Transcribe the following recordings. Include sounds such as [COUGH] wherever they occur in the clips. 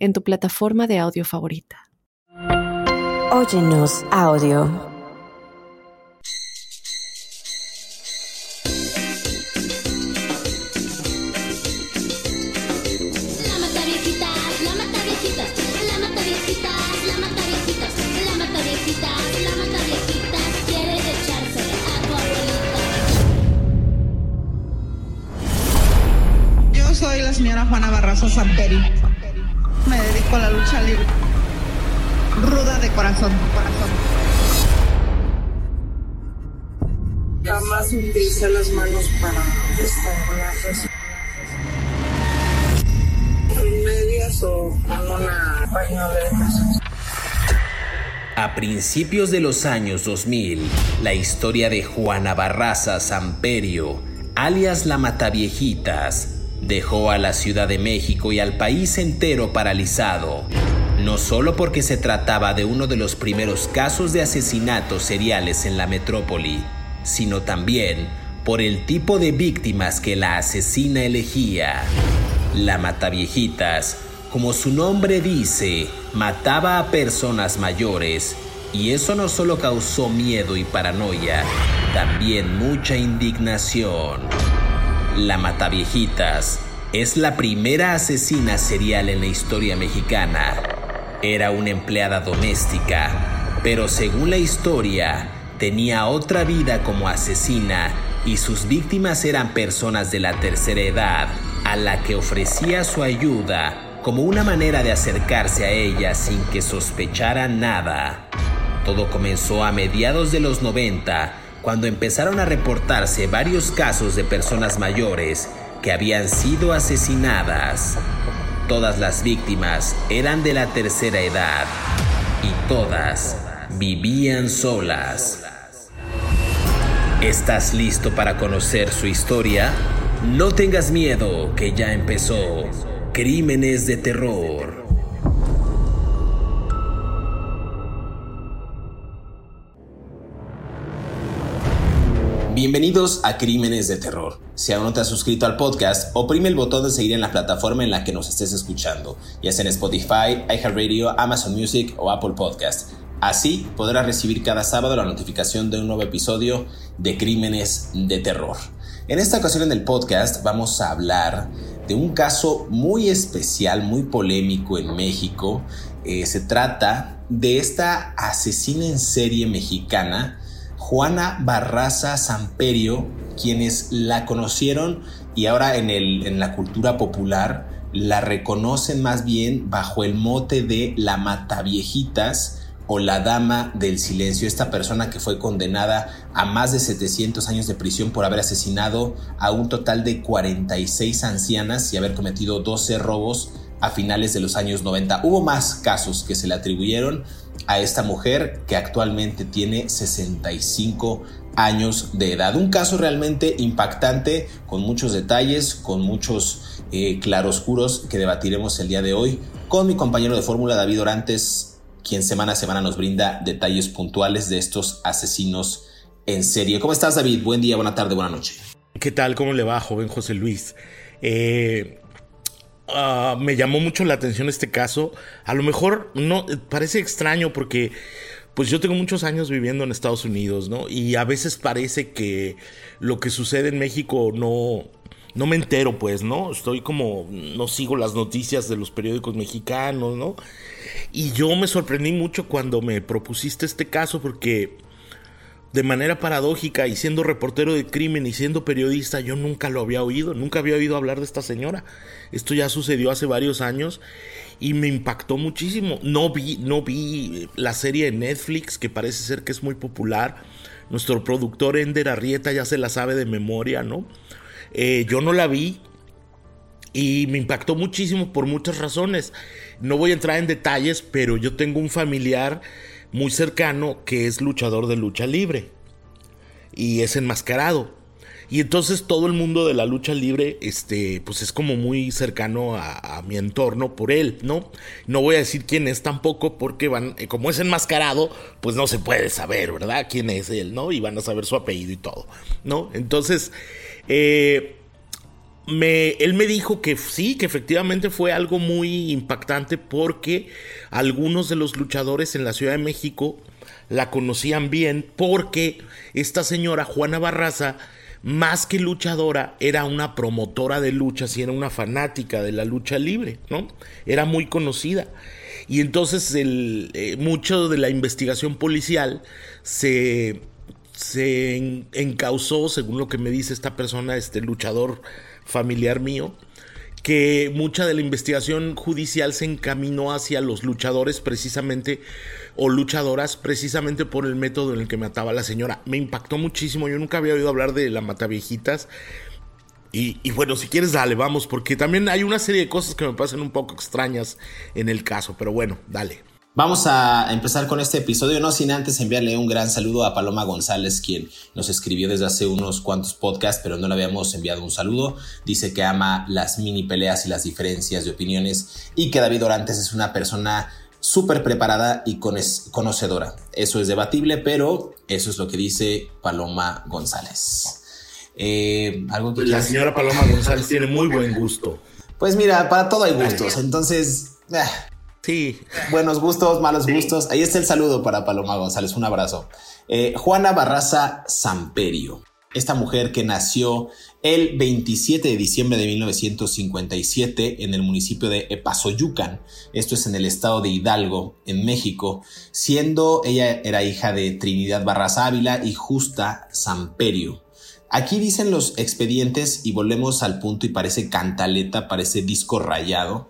en tu plataforma de audio favorita. Óyenos audio. Yo soy la señora Juana Barraza Samperi a la lucha libre. Ruda de corazón, corazón. Jamás utilicé las manos para estrangular En medias o con una pañoleta. A principios de los años 2000, la historia de Juana Barraza Samperio, alias la Mataviejitas, dejó a la Ciudad de México y al país entero paralizado, no solo porque se trataba de uno de los primeros casos de asesinatos seriales en la metrópoli, sino también por el tipo de víctimas que la asesina elegía. La Mataviejitas, como su nombre dice, mataba a personas mayores, y eso no solo causó miedo y paranoia, también mucha indignación. La Mataviejitas es la primera asesina serial en la historia mexicana. Era una empleada doméstica, pero según la historia, tenía otra vida como asesina y sus víctimas eran personas de la tercera edad a la que ofrecía su ayuda como una manera de acercarse a ella sin que sospechara nada. Todo comenzó a mediados de los 90 cuando empezaron a reportarse varios casos de personas mayores que habían sido asesinadas. Todas las víctimas eran de la tercera edad y todas vivían solas. ¿Estás listo para conocer su historia? No tengas miedo, que ya empezó. Crímenes de terror. Bienvenidos a Crímenes de Terror. Si aún no te has suscrito al podcast, oprime el botón de seguir en la plataforma en la que nos estés escuchando, ya sea en Spotify, iHeartRadio, Amazon Music o Apple Podcast. Así podrás recibir cada sábado la notificación de un nuevo episodio de Crímenes de Terror. En esta ocasión en el podcast vamos a hablar de un caso muy especial, muy polémico en México. Eh, se trata de esta asesina en serie mexicana Juana Barraza Samperio, quienes la conocieron y ahora en, el, en la cultura popular la reconocen más bien bajo el mote de la Mataviejitas o la Dama del Silencio, esta persona que fue condenada a más de 700 años de prisión por haber asesinado a un total de 46 ancianas y haber cometido 12 robos a finales de los años 90. Hubo más casos que se le atribuyeron a esta mujer que actualmente tiene 65 años de edad. Un caso realmente impactante, con muchos detalles, con muchos eh, claroscuros que debatiremos el día de hoy con mi compañero de fórmula David Orantes, quien semana a semana nos brinda detalles puntuales de estos asesinos en serie. ¿Cómo estás David? Buen día, buena tarde, buena noche. ¿Qué tal? ¿Cómo le va, joven José Luis? Eh, Ah, me llamó mucho la atención este caso. A lo mejor no parece extraño porque pues yo tengo muchos años viviendo en Estados Unidos, ¿no? Y a veces parece que lo que sucede en México no no me entero, pues, ¿no? Estoy como no sigo las noticias de los periódicos mexicanos, ¿no? Y yo me sorprendí mucho cuando me propusiste este caso porque de manera paradójica y siendo reportero de crimen y siendo periodista, yo nunca lo había oído, nunca había oído hablar de esta señora. Esto ya sucedió hace varios años y me impactó muchísimo. No vi, no vi la serie de Netflix, que parece ser que es muy popular. Nuestro productor Ender Arrieta ya se la sabe de memoria, ¿no? Eh, yo no la vi. y me impactó muchísimo por muchas razones. No voy a entrar en detalles, pero yo tengo un familiar muy cercano que es luchador de lucha libre y es enmascarado. Y entonces todo el mundo de la lucha libre, este, pues es como muy cercano a, mi entorno por él, ¿no? No voy a decir quién es tampoco, porque van, eh, como es enmascarado, pues no se puede saber, ¿verdad? Quién es él, ¿no? Y van a saber su apellido y todo, ¿no? Entonces, eh, él me dijo que sí, que efectivamente fue algo muy impactante porque algunos de los luchadores en la Ciudad de México la conocían bien porque esta señora Juana Barraza, más que luchadora, era una promotora de luchas y era una fanática de la lucha libre, ¿no? Era muy conocida. Y entonces eh, mucho de la investigación policial se, se encausó, según lo que me dice esta persona, este luchador familiar mío, que mucha de la investigación judicial se encaminó hacia los luchadores precisamente o luchadoras precisamente por el método en el que mataba a la señora. Me impactó muchísimo, yo nunca había oído hablar de la mataviejitas. Y, y bueno, si quieres, dale, vamos, porque también hay una serie de cosas que me pasan un poco extrañas en el caso, pero bueno, dale. Vamos a empezar con este episodio, no sin antes enviarle un gran saludo a Paloma González, quien nos escribió desde hace unos cuantos podcasts, pero no le habíamos enviado un saludo. Dice que ama las mini peleas y las diferencias de opiniones y que David Orantes es una persona súper preparada y conocedora. Eso es debatible, pero eso es lo que dice Paloma González. Eh, ¿algo que La señora Paloma González tiene muy buen gusto. Pues mira, para todo hay gustos, entonces... Eh, Sí. Buenos gustos, malos gustos. Ahí está el saludo para Paloma González. Un abrazo. Eh, Juana Barraza Samperio. Esta mujer que nació el 27 de diciembre de 1957 en el municipio de Epazoyucan, esto es en el estado de Hidalgo, en México, siendo ella era hija de Trinidad Barraza Ávila y Justa Samperio. Aquí dicen los expedientes y volvemos al punto y parece cantaleta, parece disco rayado,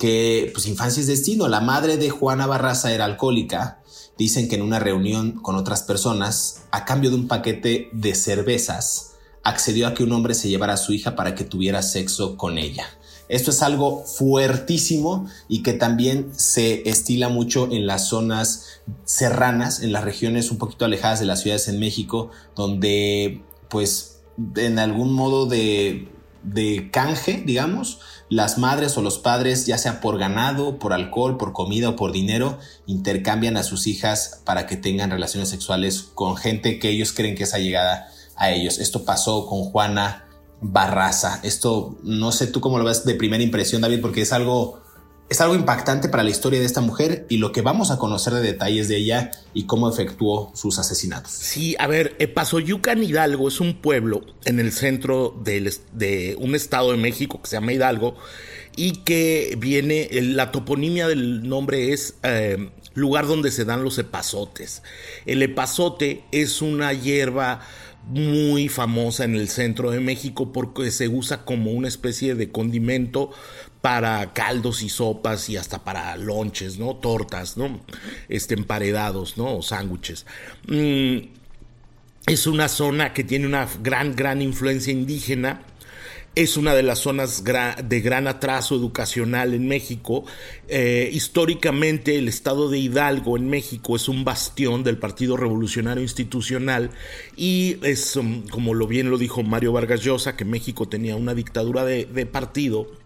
que pues infancia es destino. La madre de Juana Barraza era alcohólica. Dicen que en una reunión con otras personas, a cambio de un paquete de cervezas, accedió a que un hombre se llevara a su hija para que tuviera sexo con ella. Esto es algo fuertísimo y que también se estila mucho en las zonas serranas, en las regiones un poquito alejadas de las ciudades en México, donde pues en algún modo de, de canje, digamos, las madres o los padres, ya sea por ganado, por alcohol, por comida o por dinero, intercambian a sus hijas para que tengan relaciones sexuales con gente que ellos creen que es allegada a ellos. Esto pasó con Juana Barraza. Esto no sé tú cómo lo ves de primera impresión, David, porque es algo es algo impactante para la historia de esta mujer y lo que vamos a conocer de detalles de ella y cómo efectuó sus asesinatos. Sí, a ver, Pasoyucan Hidalgo es un pueblo en el centro de un estado de México que se llama Hidalgo y que viene, la toponimia del nombre es eh, lugar donde se dan los epazotes. El epazote es una hierba muy famosa en el centro de México porque se usa como una especie de condimento para caldos y sopas y hasta para lonches, ¿no? Tortas, ¿no? Este, emparedados, ¿no? O sándwiches. Mm, es una zona que tiene una gran, gran influencia indígena. Es una de las zonas de gran atraso educacional en México. Eh, históricamente el estado de Hidalgo en México es un bastión del Partido Revolucionario Institucional y es, um, como lo bien lo dijo Mario Vargas Llosa, que México tenía una dictadura de partido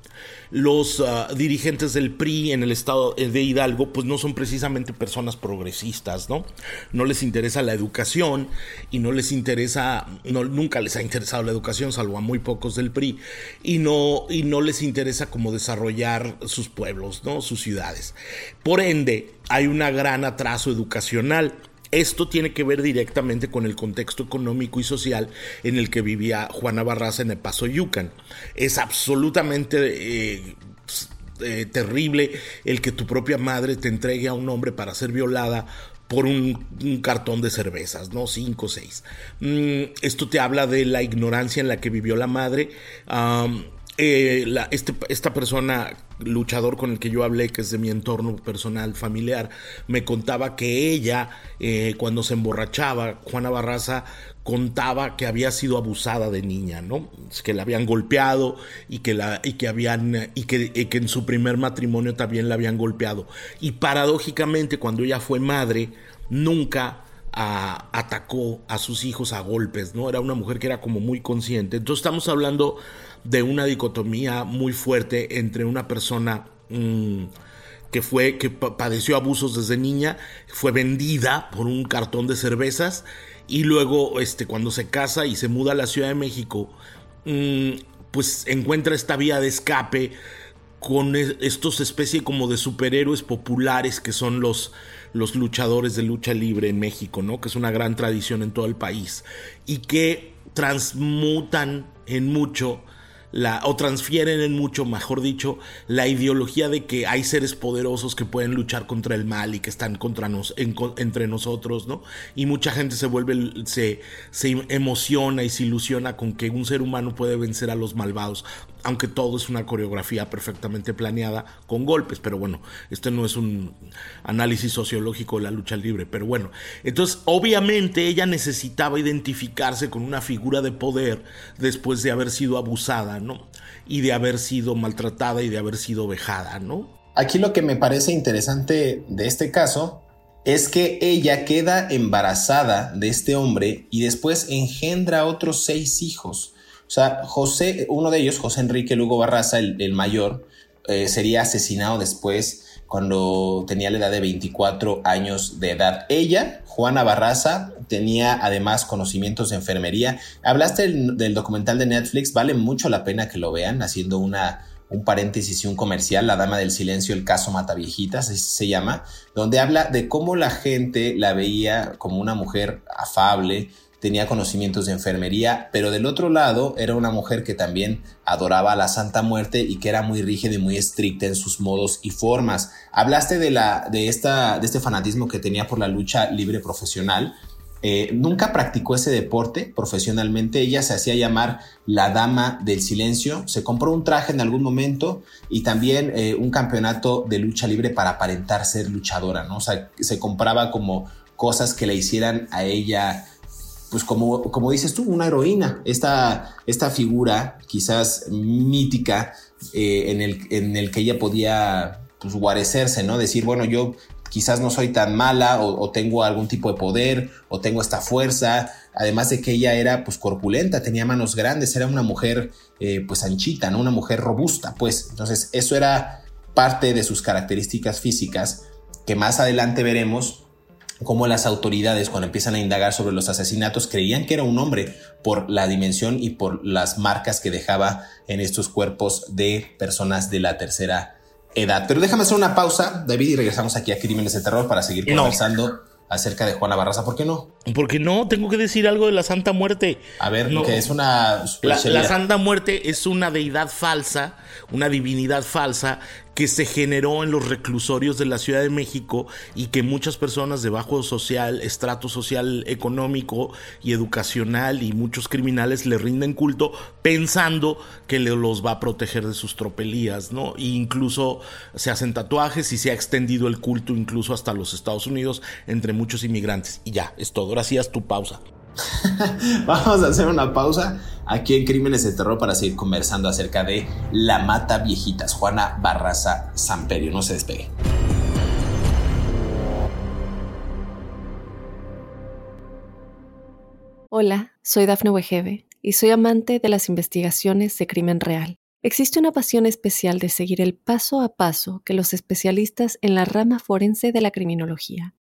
los ah, dirigentes del PRI en el estado de Hidalgo pues no son precisamente personas progresistas, ¿no? No les interesa la educación y no les interesa, no, nunca les ha interesado la educación, salvo a muy pocos del PRI, y no, y no les interesa cómo desarrollar sus pueblos, ¿no? Sus ciudades. Por ende, hay un gran atraso educacional esto tiene que ver directamente con el contexto económico y social en el que vivía Juana Barraza en el Paso Yucan. Es absolutamente eh, eh, terrible el que tu propia madre te entregue a un hombre para ser violada por un, cartón de cervezas, ¿no? Cinco o seis. Mm, esto te habla de la ignorancia en la que vivió la madre eh, este, esta persona, luchador con el que yo hablé, que es de mi entorno personal, familiar, me contaba que ella, eh, cuando se emborrachaba, Juana Barraza contaba que había sido abusada de niña, ¿no? Que la habían golpeado y que, la, y que habían, y que, que en su primer matrimonio también la habían golpeado. Y paradójicamente, cuando ella fue madre, nunca atacó a sus hijos a golpes, ¿no? Era una mujer que era como muy consciente. Entonces estamos hablando de una dicotomía muy fuerte entre una persona mm, que fue que padeció abusos desde niña, fue vendida por un cartón de cervezas y luego este cuando se casa y se muda a la Ciudad de México, mm, pues encuentra esta vía de escape con estos especie como de superhéroes populares que son los los luchadores de lucha libre en México, ¿no? Que es una gran tradición en todo el país y que transmutan en mucho o transfieren en mucho, mejor dicho, la ideología de que hay seres poderosos que pueden luchar contra el mal y que están contra nos, entre nosotros, ¿no? Y mucha gente se vuelve, se, se emociona y se ilusiona con que un ser humano puede vencer a los malvados aunque todo es una coreografía perfectamente planeada con golpes, pero bueno, este no es un análisis sociológico de la lucha libre, pero bueno, entonces obviamente ella necesitaba identificarse con una figura de poder después de haber sido abusada, ¿no? Y de haber sido maltratada y de haber sido vejada, ¿no? Aquí lo que me parece interesante de este caso es que ella queda embarazada de este hombre y después engendra otros seis hijos. O sea, José, uno de ellos, José Enrique Lugo Barraza, el, mayor, eh, sería asesinado después cuando tenía la edad de 24 años de edad. Ella, Juana Barraza, tenía además conocimientos de enfermería. Hablaste del, documental de Netflix, vale mucho la pena que lo vean, haciendo una, un paréntesis y un comercial, La Dama del Silencio, el caso Mataviejitas, así se llama, donde habla de cómo la gente la veía como una mujer afable, tenía conocimientos de enfermería, pero del otro lado era una mujer que también adoraba a la Santa Muerte y que era muy rígida y muy estricta en sus modos y formas. Hablaste de, la, de, esta, de este fanatismo que tenía por la lucha libre profesional. Eh, nunca practicó ese deporte profesionalmente. Ella se hacía llamar la Dama del Silencio. Se compró un traje en algún momento y también eh, un campeonato de lucha libre para aparentar ser luchadora, ¿no? O sea, se compraba como cosas que le hicieran a ella pues como, como dices tú, una heroína, esta, esta figura quizás mítica eh, en, el, en el que ella podía pues, guarecerse, ¿no? Decir, bueno, yo quizás no soy tan mala o, tengo algún tipo de poder o tengo esta fuerza, además de que ella era pues corpulenta, tenía manos grandes, era una mujer eh, pues anchita, ¿no? Una mujer robusta, pues. Entonces eso era parte de sus características físicas que más adelante veremos cómo las autoridades cuando empiezan a indagar sobre los asesinatos creían que era un hombre por la dimensión y por las marcas que dejaba en estos cuerpos de personas de la tercera edad. Pero déjame hacer una pausa, David, y regresamos aquí a Crímenes de Terror para seguir conversando acerca de Juana Barraza. ¿Por qué no? Porque no, tengo que decir algo de la Santa Muerte. A ver, que es una... La, la, Santa Muerte es una deidad falsa, una divinidad falsa que se generó en los reclusorios de la Ciudad de México y que muchas personas de bajo social, estrato social, económico y educacional y muchos criminales le rinden culto pensando que los va a proteger de sus tropelías, ¿no? E incluso se hacen tatuajes y se ha extendido el culto incluso hasta los Estados Unidos entre muchos inmigrantes. Y ya, es todo. Gracias, tu pausa. [LAUGHS] Vamos a hacer una pausa aquí en Crímenes de Terror para seguir conversando acerca de La Mata Viejitas, Juana Barraza Samperio. No se despegue. Hola, soy Dafne Wegebe y soy amante de las investigaciones de crimen real. Existe una pasión especial de seguir el paso a paso que los especialistas en la rama forense de la criminología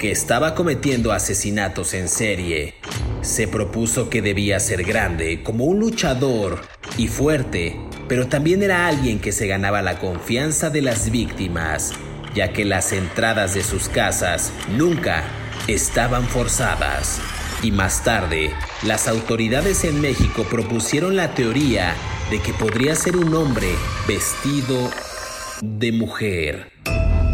que estaba cometiendo asesinatos en serie. Se propuso que debía ser grande, como un luchador, y fuerte, pero también era alguien que se ganaba la confianza de las víctimas ya que las entradas de sus casas nunca estaban forzadas. Y más tarde, las autoridades en México propusieron la teoría de que podría ser un hombre vestido de mujer.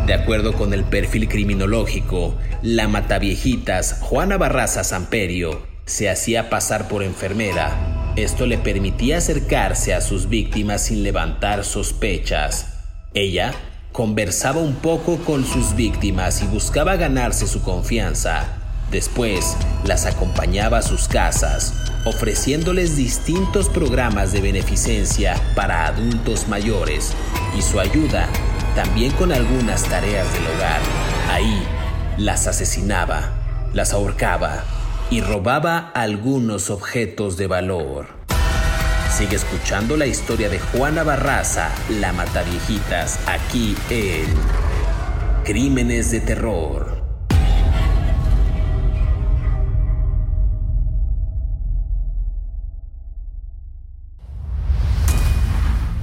De acuerdo con el perfil criminológico, la mataviejitas Juana Barraza Samperio se hacía pasar por enfermera. Esto le permitía acercarse a sus víctimas sin levantar sospechas. Ella conversaba un poco con sus víctimas y buscaba ganarse su confianza. Después las acompañaba a sus casas, ofreciéndoles distintos programas de beneficencia para adultos mayores y su ayuda también con algunas tareas del hogar. Ahí las asesinaba, las ahorcaba y robaba algunos objetos de valor. Sigue escuchando la historia de Juana Barraza, la Mataviejitas, aquí en Crímenes de Terror.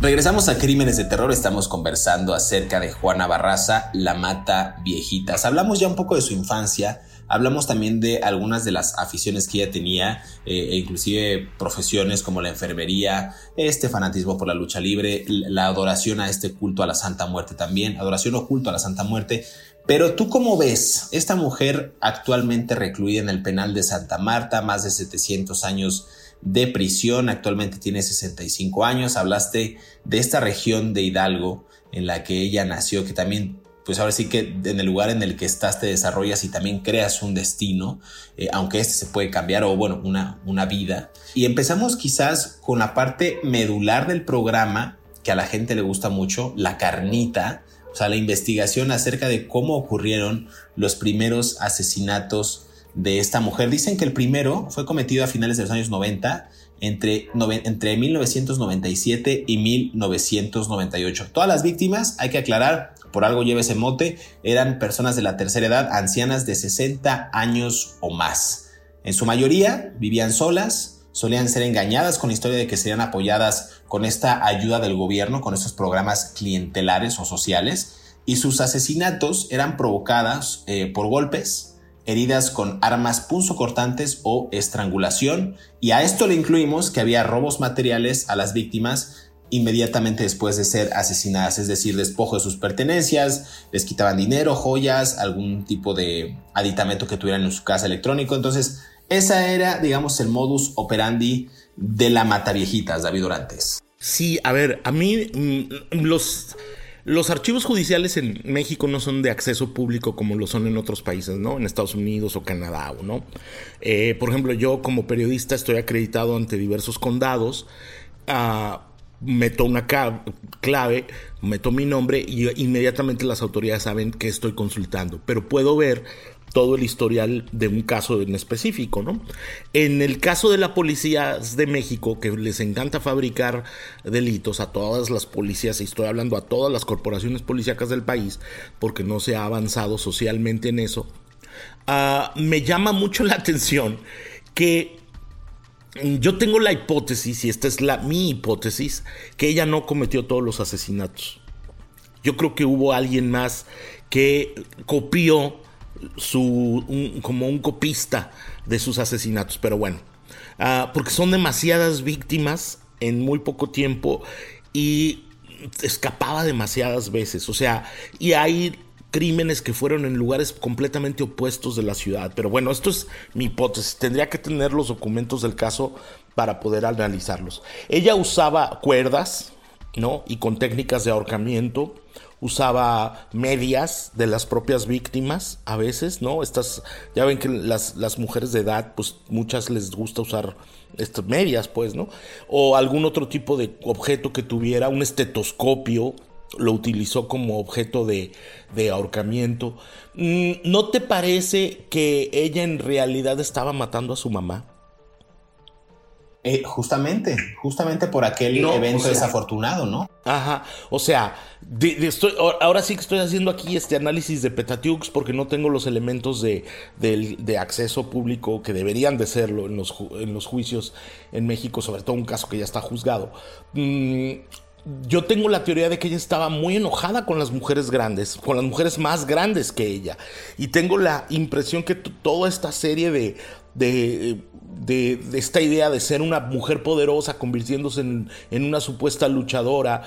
Regresamos a Crímenes de Terror, estamos conversando acerca de Juana Barraza, la mata viejitas. Hablamos ya un poco de su infancia, hablamos también de algunas de las aficiones que ella tenía, eh, e inclusive profesiones como la enfermería, este fanatismo por la lucha libre, la adoración a este culto a la Santa Muerte también, adoración o culto a la Santa Muerte. Pero tú cómo ves esta mujer actualmente recluida en el penal de Santa Marta, más de 700 años de prisión, actualmente tiene 65 años, hablaste de esta región de Hidalgo en la que ella nació, que también, pues ahora sí que en el lugar en el que estás te desarrollas y también creas un destino, eh, aunque este se puede cambiar o bueno, una, una vida. Y empezamos quizás con la parte medular del programa, que a la gente le gusta mucho, la carnita, o sea, la investigación acerca de cómo ocurrieron los primeros asesinatos de esta mujer. Dicen que el primero fue cometido a finales de los años 90, entre, entre 1997 y 1998. Todas las víctimas, hay que aclarar, por algo lleva ese mote, eran personas de la tercera edad, ancianas de 60 años o más. En su mayoría vivían solas, solían ser engañadas con la historia de que serían apoyadas con esta ayuda del gobierno, con estos programas clientelares o sociales, y sus asesinatos eran provocadas eh, por golpes, heridas con armas punzocortantes o estrangulación, y a esto le incluimos que había robos materiales a las víctimas inmediatamente después de ser asesinadas, es decir, despojo de sus pertenencias, les quitaban dinero, joyas, algún tipo de aditamento que tuvieran en su casa electrónico. Entonces, esa era, digamos, el modus operandi de la mataviejitas, David Orantes. Sí, a ver, a mí mm, los los archivos judiciales en México no son de acceso público como lo son en otros países, ¿no? En Estados Unidos o Canadá, ¿no? Eh, por ejemplo, yo como periodista estoy acreditado ante diversos condados. Ah, meto una clave, meto mi nombre y inmediatamente las autoridades saben que estoy consultando. Pero puedo ver todo el historial de un caso en específico, ¿no? En el caso de la policía de México, que les encanta fabricar delitos a todas las policías, y estoy hablando a todas las corporaciones policíacas del país, porque no se ha avanzado socialmente en eso, ah, me llama mucho la atención que yo tengo la hipótesis, y esta es la, mi hipótesis, que ella no cometió todos los asesinatos. Yo creo que hubo alguien más que copió su, como un copista de sus asesinatos, pero bueno, ah, porque son demasiadas víctimas en muy poco tiempo y escapaba demasiadas veces, o sea, y hay crímenes que fueron en lugares completamente opuestos de la ciudad. Pero bueno, esto es mi hipótesis. Tendría que tener los documentos del caso para poder analizarlos. Ella usaba cuerdas, ¿no? Y con técnicas de ahorcamiento usaba medias de las propias víctimas a veces, ¿no? Estas, ya ven que las, las mujeres de edad, pues muchas les gusta usar estas medias, pues, ¿no? O algún otro tipo de objeto que tuviera, un estetoscopio, lo utilizó como objeto de, de ahorcamiento. Mm, ¿No te parece que ella en realidad estaba matando a su mamá? Eh, justamente, justamente por aquel evento desafortunado, ¿no? Ajá, o sea, estoy, ahora sí que estoy haciendo aquí este análisis de Petatiux porque no tengo los elementos de, acceso público que deberían de serlo en los, en los juicios en México, sobre todo un caso que ya está juzgado. Mm, yo tengo la teoría de que ella estaba muy enojada con las mujeres grandes, con las mujeres más grandes que ella. Y tengo la impresión que toda esta serie de, de, esta idea de ser una mujer poderosa convirtiéndose en, en una supuesta luchadora,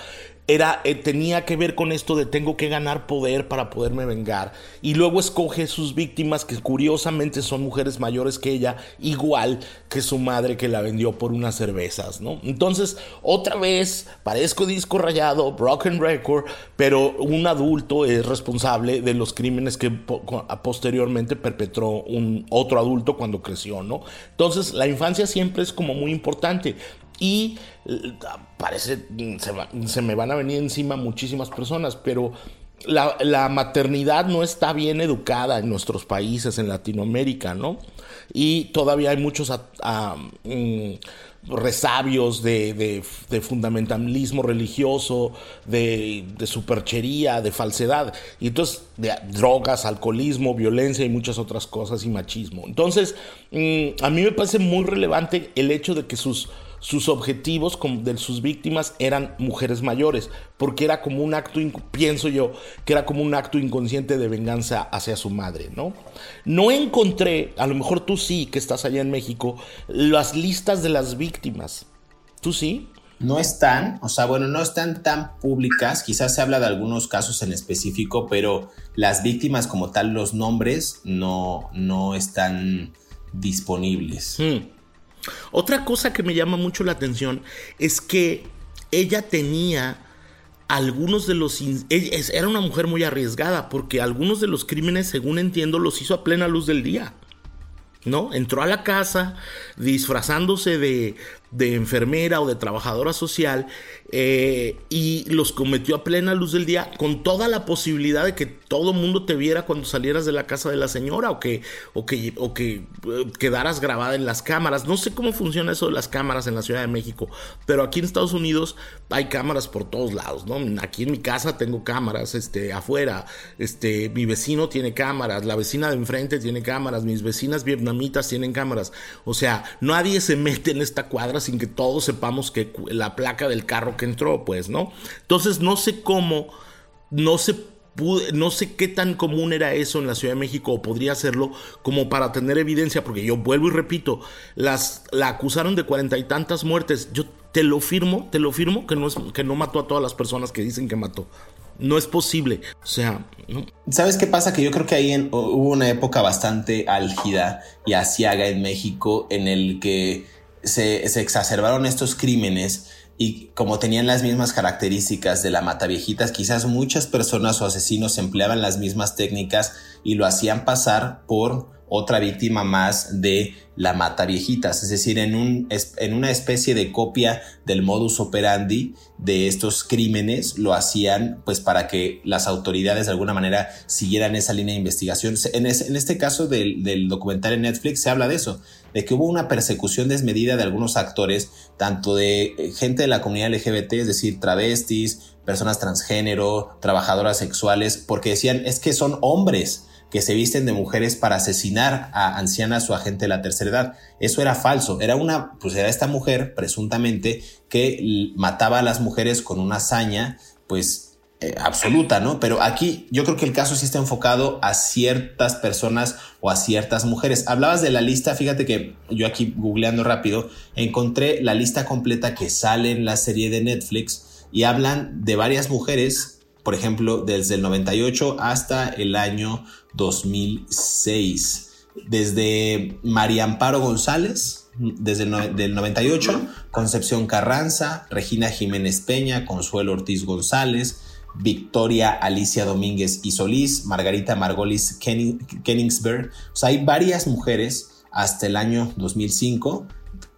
era, eh, tenía que ver con esto de tengo que ganar poder para poderme vengar. Y luego escoge sus víctimas, que curiosamente son mujeres mayores que ella, igual que su madre que la vendió por unas cervezas, ¿no? Entonces, otra vez, parezco disco rayado, broken record, pero un adulto es responsable de los crímenes que posteriormente perpetró un otro adulto cuando creció, ¿no? Entonces, la infancia siempre es como muy importante y eh, parece, se, se, me van a venir encima muchísimas personas, pero la, maternidad no está bien educada en nuestros países, en Latinoamérica, ¿no? Y todavía hay muchos mm, resabios de, fundamentalismo religioso, de, superchería, de falsedad, y entonces de drogas, alcoholismo, violencia y muchas otras cosas y machismo. Entonces, mm, a mí me parece muy relevante el hecho de que sus sus objetivos de sus víctimas eran mujeres mayores, porque era como un acto, pienso yo, que era como un acto inconsciente de venganza hacia su madre, ¿no? No encontré, a lo mejor tú sí, que estás allá en México, las listas de las víctimas. ¿Tú sí? No están, o sea, bueno, no están tan públicas, quizás se habla de algunos casos en específico, pero las víctimas como tal, los nombres, no, no están disponibles. Hmm. Otra cosa que me llama mucho la atención es que ella tenía algunos de los... Era una mujer muy arriesgada porque algunos de los crímenes, según entiendo, los hizo a plena luz del día. ¿No? Entró a la casa disfrazándose de, de enfermera o de trabajadora social eh, y los cometió a plena luz del día con toda la posibilidad de que todo mundo te viera cuando salieras de la casa de la señora o que, o que, o que eh, quedaras grabada en las cámaras. No sé cómo funciona eso de las cámaras en la Ciudad de México, pero aquí en Estados Unidos hay cámaras por todos lados, ¿no? Aquí en mi casa tengo cámaras, este, afuera, este, mi vecino tiene cámaras, la vecina de enfrente tiene cámaras, mis vecinas vietnamitas tienen cámaras. O sea, nadie se mete en esta cuadra sin que todos sepamos que la placa del carro que entró, pues, ¿no? Entonces no sé cómo, no sé no sé qué tan común era eso en la Ciudad de México o podría serlo como para tener evidencia, porque yo vuelvo y repito, las, la acusaron de cuarenta y tantas muertes. Yo te lo firmo, te lo firmo que no, es, que no mató a todas las personas que dicen que mató. No es posible. O sea, ¿sabes qué pasa? Que yo creo que ahí hubo una época bastante álgida y asiaga en México en el que se, exacerbaron estos crímenes y como tenían las mismas características de la mata viejitas, quizás muchas personas o asesinos empleaban las mismas técnicas y lo hacían pasar por otra víctima más de la mata viejitas, es decir, en, un, en una especie de copia del modus operandi de estos crímenes, lo hacían pues para que las autoridades de alguna manera siguieran esa línea de investigación. En, este caso del, del documental en Netflix se habla de eso, de que hubo una persecución desmedida de algunos actores, tanto de eh, gente de la comunidad LGBT, es decir, travestis, personas transgénero, trabajadoras sexuales, porque decían, es que son hombres que se visten de mujeres para asesinar a ancianas o a gente de la tercera edad. Eso era falso. Era una, pues era esta mujer, presuntamente, que mataba a las mujeres con una hazaña, pues eh, absoluta, ¿no? Pero aquí yo creo que el caso sí está enfocado a ciertas personas o a ciertas mujeres. Hablabas de la lista, fíjate que yo aquí googleando rápido, encontré la lista completa que sale en la serie de Netflix y hablan de varias mujeres por ejemplo, desde el 98 hasta el año 2006. Desde María Amparo González, desde el 98, Concepción Carranza, Regina Jiménez Peña, Consuelo Ortiz González, Victoria Alicia Domínguez y Solís, Margarita Margolis Kenningsberg. O sea, hay varias mujeres hasta el año 2005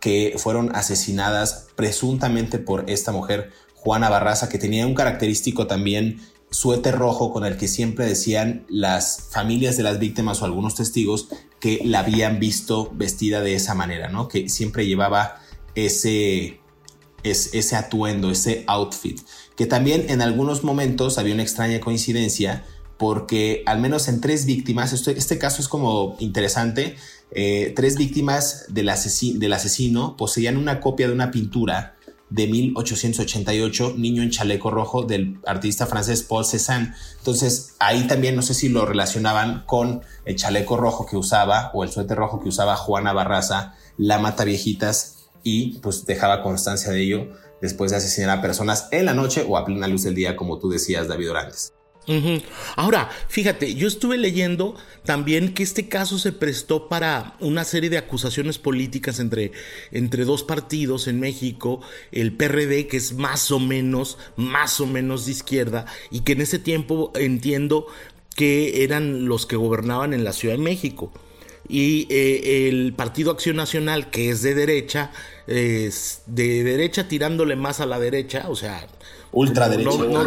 que fueron asesinadas presuntamente por esta mujer Juana Barraza, que tenía un característico también suéter rojo con el que siempre decían las familias de las víctimas o algunos testigos que la habían visto vestida de esa manera, ¿no? Que siempre llevaba ese, ese atuendo, ese outfit, que también en algunos momentos había una extraña coincidencia porque al menos en tres víctimas, este, caso es como interesante, eh, tres víctimas del, del asesino poseían una copia de una pintura de 1888, Niño en chaleco rojo, del artista francés Paul Cézanne. Entonces, ahí también no sé si lo relacionaban con el chaleco rojo que usaba o el suéter rojo que usaba Juana Barraza, la mata viejitas, y pues dejaba constancia de ello después de asesinar a personas en la noche o a plena luz del día, como tú decías, David Orantes. Ahora, fíjate, yo estuve leyendo también que este caso se prestó para una serie de acusaciones políticas entre, entre dos partidos en México, el PRD, que es más o menos, más o menos de izquierda, y que en ese tiempo entiendo que eran los que gobernaban en la Ciudad de México. Y eh, el Partido Acción Nacional, que es de derecha, es de derecha tirándole más a la derecha, o sea... Ultraderecha no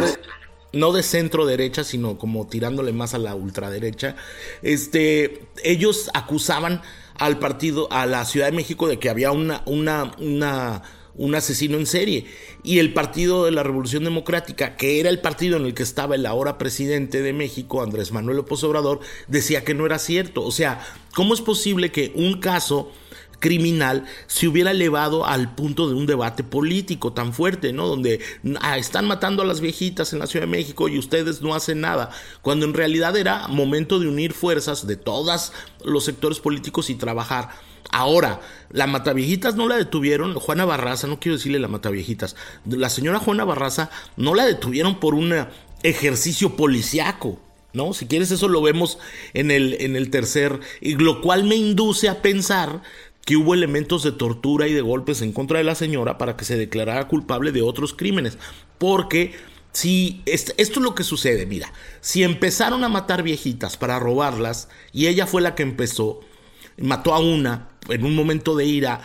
de centro derecha, sino como tirándole más a la ultraderecha, este, ellos acusaban al partido, a la Ciudad de México de que había una, una, una, un asesino en serie. Y el Partido de la Revolución Democrática, que era el partido en el que estaba el ahora presidente de México, Andrés Manuel López Obrador, decía que no era cierto. O sea, ¿cómo es posible que un caso criminal se hubiera elevado al punto de un debate político tan fuerte, ¿no? Donde ah, están matando a las viejitas en la Ciudad de México y ustedes no hacen nada, cuando en realidad era momento de unir fuerzas de todos los sectores políticos y trabajar. Ahora, la Mataviejitas no la detuvieron, Juana Barraza, no quiero decirle la Mataviejitas, la señora Juana Barraza no la detuvieron por un ejercicio policiaco. ¿no? Si quieres, eso lo vemos en el, en el tercer, y lo cual me induce a pensar que hubo elementos de tortura y de golpes en contra de la señora para que se declarara culpable de otros crímenes. Porque si esto es lo que sucede, mira, si empezaron a matar viejitas para robarlas y ella fue la que empezó, mató a una en un momento de ira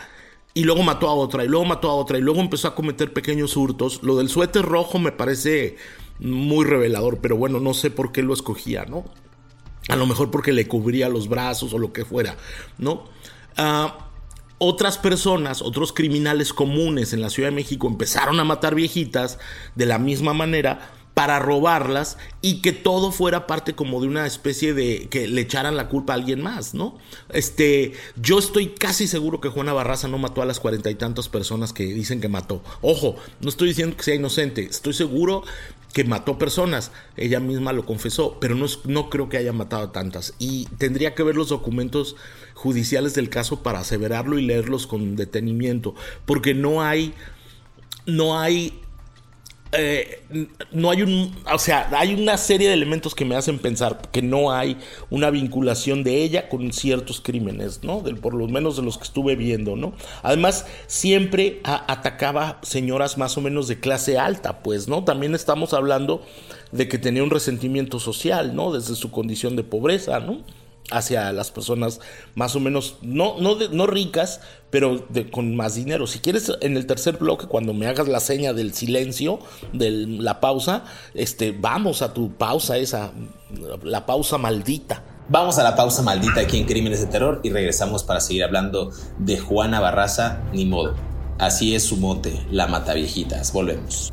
y luego mató a otra y luego mató a otra y luego empezó a cometer pequeños hurtos, lo del suéter rojo me parece muy revelador, pero bueno, no sé por qué lo escogía, ¿no? A lo mejor porque le cubría los brazos o lo que fuera, ¿no? Ah otras personas, otros criminales comunes en la Ciudad de México empezaron a matar viejitas de la misma manera para robarlas y que todo fuera parte como de una especie de que le echaran la culpa a alguien más, ¿no? Este, yo estoy casi seguro que Juana Barraza no mató a las cuarenta y tantas personas que dicen que mató. Ojo, no estoy diciendo que sea inocente, estoy seguro que mató personas, ella misma lo confesó, pero no, no creo que haya matado tantas. Y tendría que ver los documentos judiciales del caso para aseverarlo y leerlos con detenimiento, porque no hay, no hay eh, no hay un, o sea, hay una serie de elementos que me hacen pensar que no hay una vinculación de ella con ciertos crímenes, ¿no? por lo menos de los que estuve viendo, ¿no? Además, siempre atacaba señoras más o menos de clase alta, pues, ¿no? También estamos hablando de que tenía un resentimiento social, ¿no? Desde su condición de pobreza, ¿no? Hacia las personas más o menos, no, no, no ricas, pero con más dinero. Si quieres, en el tercer bloque, cuando me hagas la seña del silencio, de la pausa, este, vamos a tu pausa esa, la pausa maldita. Vamos a la pausa maldita aquí en Crímenes de Terror y regresamos para seguir hablando de Juana Barraza, ni modo. Así es su monte, la mata viejitas. Volvemos.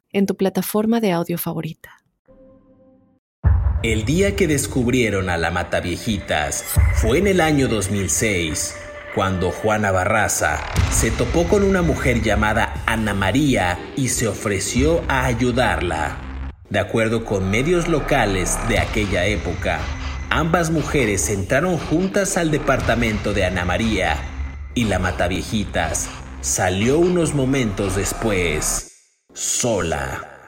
en tu plataforma de audio favorita. El día que descubrieron a la Mataviejitas fue en el año 2006, cuando Juana Barraza se topó con una mujer llamada Ana María y se ofreció a ayudarla. De acuerdo con medios locales de aquella época, ambas mujeres entraron juntas al departamento de Ana María y la Mataviejitas salió unos momentos después sola.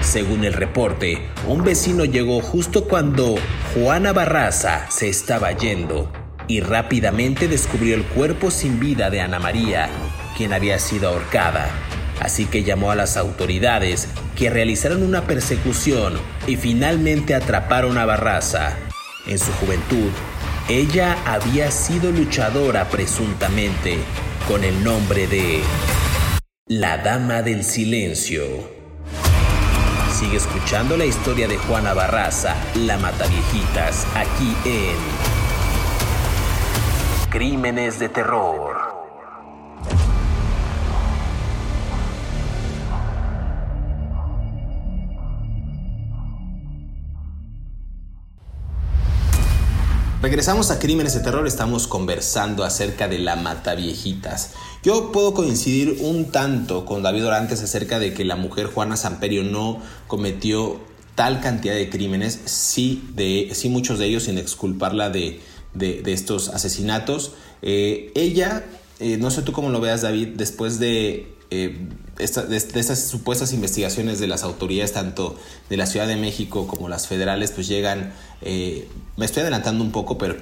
Según el reporte, un vecino llegó justo cuando Juana Barraza se estaba yendo y rápidamente descubrió el cuerpo sin vida de Ana María, quien había sido ahorcada. Así que llamó a las autoridades que realizaron una persecución y finalmente atraparon a Barraza. En su juventud, Ella había sido luchadora presuntamente con el nombre de la Dama del Silencio. Sigue escuchando la historia de Juana Barraza, la Mataviejitas, aquí en Crímenes de Terror. Regresamos a Crímenes de Terror, estamos conversando acerca de la Mataviejitas. Yo puedo coincidir un tanto con David Orantes acerca de que la mujer Juana Samperio no cometió tal cantidad de crímenes, sí, sí muchos de ellos sin exculparla de, de, estos asesinatos. Eh, ella, eh, no sé tú cómo lo veas David, después de eh, de, estas supuestas investigaciones de las autoridades, tanto de la Ciudad de México como las federales, pues llegan, eh, me estoy adelantando un poco, pero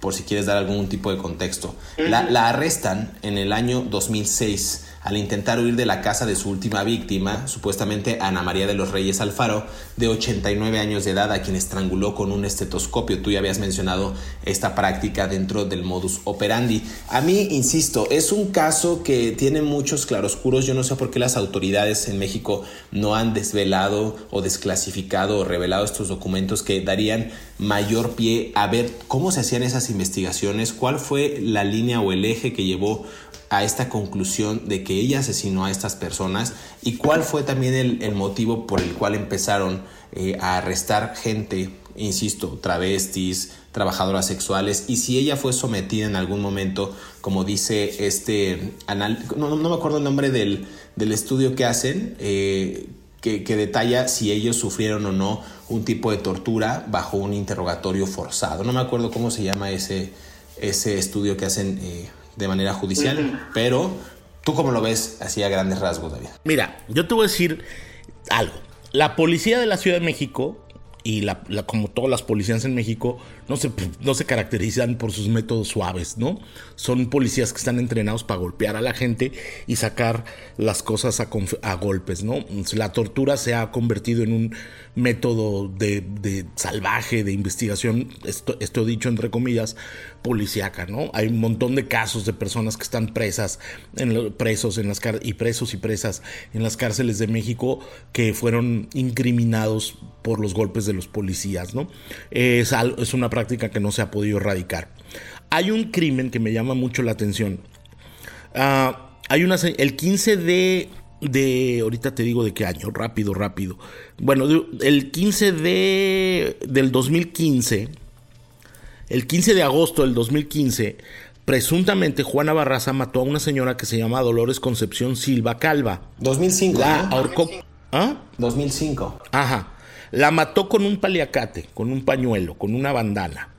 por si quieres dar algún tipo de contexto. La, la arrestan en el año 2006 al intentar huir de la casa de su última víctima, supuestamente Ana María de los Reyes Alfaro, de 89 años de edad, a quien estranguló con un estetoscopio. Tú ya habías mencionado esta práctica dentro del modus operandi. A mí, insisto, es un caso que tiene muchos claroscuros. Yo no sé por qué las autoridades en México no han desvelado o desclasificado o revelado estos documentos que darían mayor pie a ver cómo se hacían esas investigaciones, cuál fue la línea o el eje que llevó a esta conclusión de que ella asesinó a estas personas y cuál fue también el, motivo por el cual empezaron eh, a arrestar gente, insisto, travestis, trabajadoras sexuales y si ella fue sometida en algún momento, como dice este, no, no me acuerdo el nombre del, del estudio que hacen, eh, que, detalla si ellos sufrieron o no un tipo de tortura bajo un interrogatorio forzado. No me acuerdo cómo se llama ese, ese estudio que hacen eh, de manera judicial, pero tú cómo lo ves así a grandes rasgos, David. Mira, yo te voy a decir algo. La policía de la Ciudad de México y la, como todas las policías en México no se, no se caracterizan por sus métodos suaves, ¿no? Son policías que están entrenados para golpear a la gente y sacar las cosas a, golpes, ¿no? La tortura se ha convertido en un método de, salvaje, de investigación, esto, esto, dicho entre comillas, policíaca, ¿no? Hay un montón de casos de personas que están presas, en, presos en las y presos y presas en las cárceles de México que fueron incriminados por los golpes de los policías, ¿no? Es, es una práctica que no se ha podido erradicar. Hay un crimen que me llama mucho la atención. Ah, hay una, el 15 de, de, ahorita te digo de qué año, rápido, rápido. Bueno, el 15 de, del 2015, el 15 de agosto del 2015, presuntamente Juana Barraza mató a una señora que se llama Dolores Concepción Silva Calva. 2005. La ahorcó. ¿Ah? 2005. Ajá. La mató con un paliacate, con un pañuelo, con una bandana.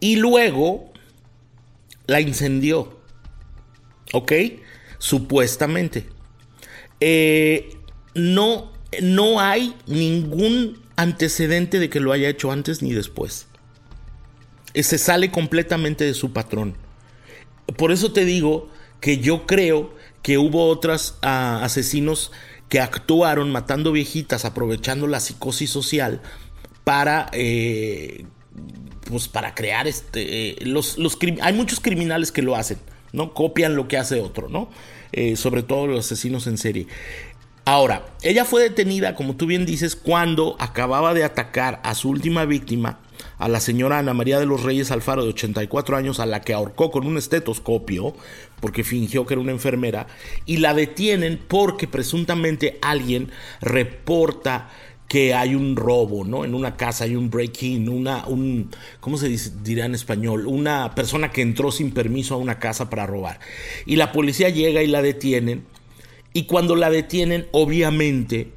Y luego la incendió. ¿Ok? Supuestamente. Eh, no, no hay ningún antecedente de que lo haya hecho antes ni después. Eh, se sale completamente de su patrón. Por eso te digo que yo creo que hubo otros ah, asesinos que actuaron matando viejitas, aprovechando la psicosis social para, eh, pues para crear este, eh, los, los hay muchos criminales que lo hacen, ¿no? Copian lo que hace otro, ¿no? Eh, sobre todo los asesinos en serie. Ahora, ella fue detenida, como tú bien dices, cuando acababa de atacar a su última víctima, a la señora Ana María de los Reyes Alfaro de 84 años, a la que ahorcó con un estetoscopio, porque fingió que era una enfermera, y la detienen porque presuntamente alguien reporta que hay un robo, ¿no? En una casa hay un break-in, una, un, ¿cómo se dirá en español? Una persona que entró sin permiso a una casa para robar. Y la policía llega y la detienen. Y cuando la detienen, obviamente,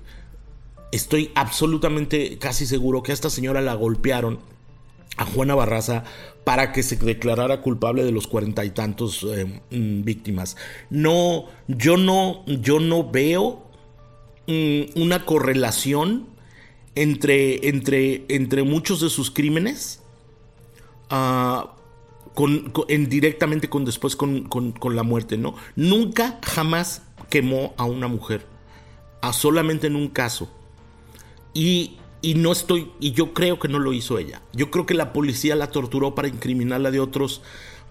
estoy absolutamente casi seguro que a esta señora la golpearon a Juana Barraza para que se declarara culpable de los cuarenta y tantos eh, mm, víctimas. No, yo no, yo no veo mm, una correlación entre, entre, entre muchos de sus crímenes. Con, en, directamente con después con, con, la muerte, ¿no? Nunca jamás quemó a una mujer, a solamente en un caso. Y y no estoy, y yo creo que no lo hizo ella. Yo creo que la policía la torturó para incriminarla de otros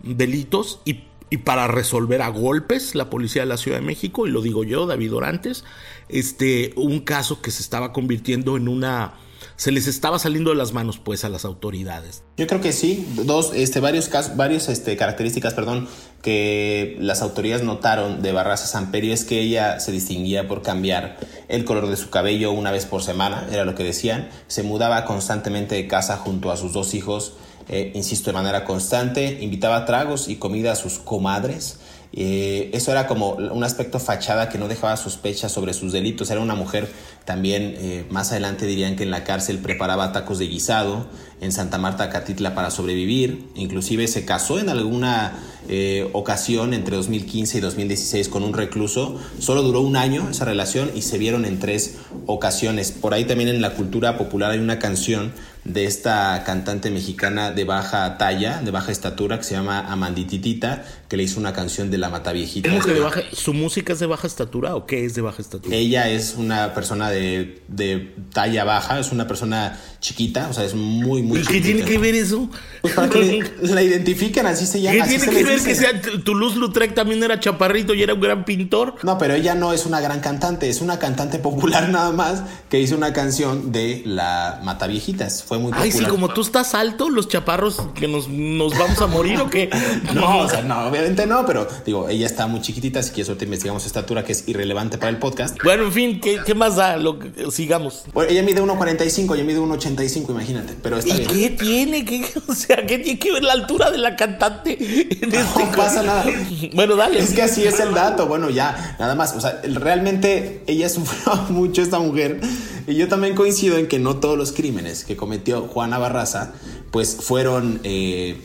delitos y, y para resolver a golpes la policía de la Ciudad de México, y lo digo yo, David Orantes, este, un caso que se estaba convirtiendo en una se les estaba saliendo de las manos pues a las autoridades. Yo creo que sí, dos, este, varios casos, este, características, perdón, que las autoridades notaron de Barraza Samperio es que ella se distinguía por cambiar el color de su cabello una vez por semana, era lo que decían, se mudaba constantemente de casa junto a sus dos hijos, eh, insisto, de manera constante, invitaba tragos y comida a sus comadres, eh, eso era como un aspecto fachada que no dejaba sospechas sobre sus delitos. Era una mujer también, eh, más adelante dirían que en la cárcel preparaba tacos de guisado en Santa Marta, Catitla para sobrevivir. Inclusive se casó en alguna eh, ocasión entre 2015 y 2016 con un recluso. Solo duró un año esa relación y se vieron en tres ocasiones. Por ahí también en la cultura popular hay una canción de esta cantante mexicana de baja talla, de baja estatura, que se llama Amandititita, que le hizo una canción de la Mataviejita. ¿Cómo que de baja, ¿Su música es de baja estatura o qué es de baja estatura? Ella es una persona de, de talla baja, es una persona chiquita, o sea, es muy, muy ¿Y qué tiene que ver eso? Pues para que la identifiquen, así se llama. ¿Qué tiene que ver que sea Toulouse-Lautrec también era chaparrito y era un gran pintor? No, pero ella no es una gran cantante, es una cantante popular [LAUGHS] nada más que hizo una canción de la Mataviejitas. Fue muy popular. Ay, sí, como tú estás alto, los chaparros que nos, nos vamos a morir o qué? [LAUGHS] No, o sea, no, obviamente no, pero digo, ella está muy chiquitita, así que eso te investigamos estatura que es irrelevante para el podcast. Bueno, en fin, ¿qué, qué más da? Lo, sigamos. Bueno, ella mide 1.45, yo mide 1.85, imagínate, pero está ¿Y bien. qué tiene? ¿Qué, [LAUGHS] o sea, ¿qué tiene que ver la altura de la cantante? En [LAUGHS] No pasa nada. [LAUGHS] Bueno, dale. Es que así es el dato. Bueno, ya, nada más. O sea, realmente ella sufrió [LAUGHS] mucho esta mujer. Y yo también coincido en que no todos los crímenes que cometió Juana Barraza, pues fueron eh,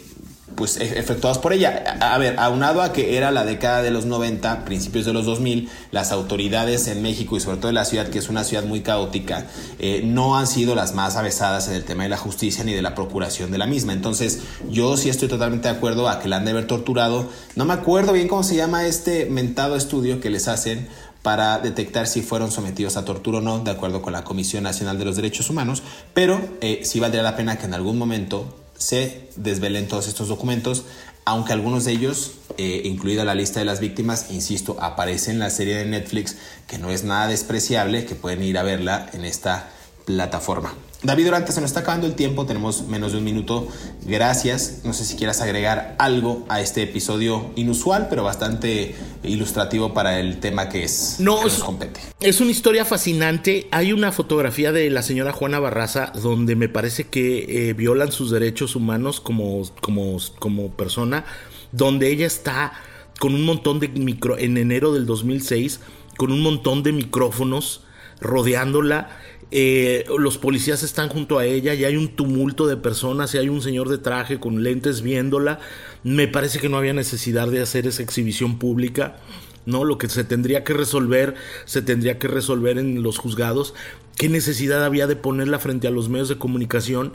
pues, e- efectuados por ella. A, ver, aunado a que era la década de los 90, principios de los 2000, las autoridades en México y sobre todo en la ciudad, que es una ciudad muy caótica, eh, no han sido las más avesadas en el tema de la justicia ni de la procuración de la misma. Entonces, yo sí estoy totalmente de acuerdo a que la han de haber torturado. No me acuerdo bien cómo se llama este mentado estudio que les hacen para detectar si fueron sometidos a tortura o no, de acuerdo con la Comisión Nacional de los Derechos Humanos, pero eh, sí valdría la pena que en algún momento se desvelen todos estos documentos, aunque algunos de ellos, eh, incluida la lista de las víctimas, insisto, aparece en la serie de Netflix, que no es nada despreciable, que pueden ir a verla en esta plataforma. David Durante, se nos está acabando el tiempo, tenemos menos de un minuto. Gracias. No sé si quieras agregar algo a este episodio inusual, pero bastante ilustrativo para el tema que es No, que es- nos compete. Es una historia fascinante. Hay una fotografía de la señora Juana Barraza donde me parece que eh, violan sus derechos humanos como, como, como persona, donde ella está con un montón de micro en enero del 2006 con un montón de micrófonos rodeándola. Eh, los policías están junto a ella y hay un tumulto de personas y hay un señor de traje con lentes viéndola. Me parece que no había necesidad de hacer esa exhibición pública. ¿no? Lo que se tendría que resolver, se tendría que resolver en los juzgados. ¿Qué necesidad había de ponerla frente a los medios de comunicación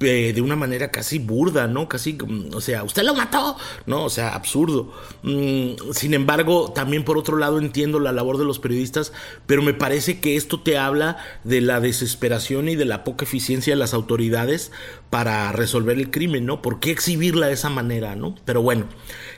eh, de una manera casi burda, ¿no? Casi, mm, o sea, usted lo mató, ¿no? O sea, absurdo. Mm, sin embargo, también por otro lado entiendo la labor de los periodistas, pero me parece que esto te habla de la desesperación y de la poca eficiencia de las autoridades para resolver el crimen, ¿no? ¿Por qué exhibirla de esa manera, ¿no? Pero bueno,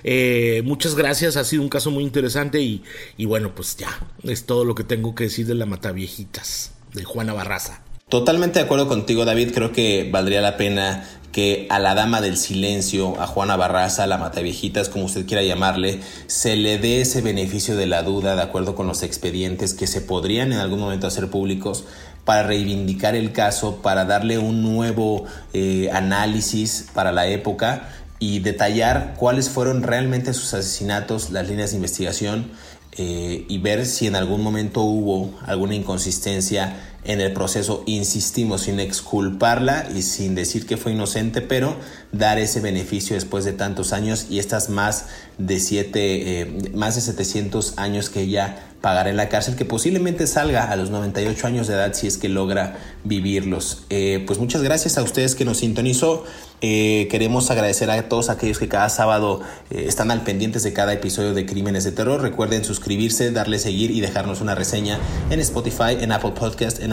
eh, muchas gracias, ha sido un caso muy interesante y, y bueno, pues ya, es todo lo que tengo que decir de la Mataviejitas, de Juana Barraza. Totalmente de acuerdo contigo, David. Creo que valdría la pena que a la dama del silencio, a Juana Barraza, a la Mataviejitas, como usted quiera llamarle, se le dé ese beneficio de la duda de acuerdo con los expedientes que se podrían en algún momento hacer públicos para reivindicar el caso, para darle un nuevo eh, análisis para la época y detallar cuáles fueron realmente sus asesinatos, las líneas de investigación eh, y ver si en algún momento hubo alguna inconsistencia en el proceso, insistimos, sin exculparla y sin decir que fue inocente, pero dar ese beneficio después de tantos años y estas más de siete, eh, más de 700 años que ella pagará en la cárcel, que posiblemente salga a los 98 años de edad si es que logra vivirlos. Eh, pues muchas gracias a ustedes que nos sintonizó. Eh, queremos agradecer a todos aquellos que cada sábado están al pendientes de cada episodio de Crímenes de Terror. Recuerden suscribirse, darle seguir y dejarnos una reseña en Spotify, en Apple Podcast, en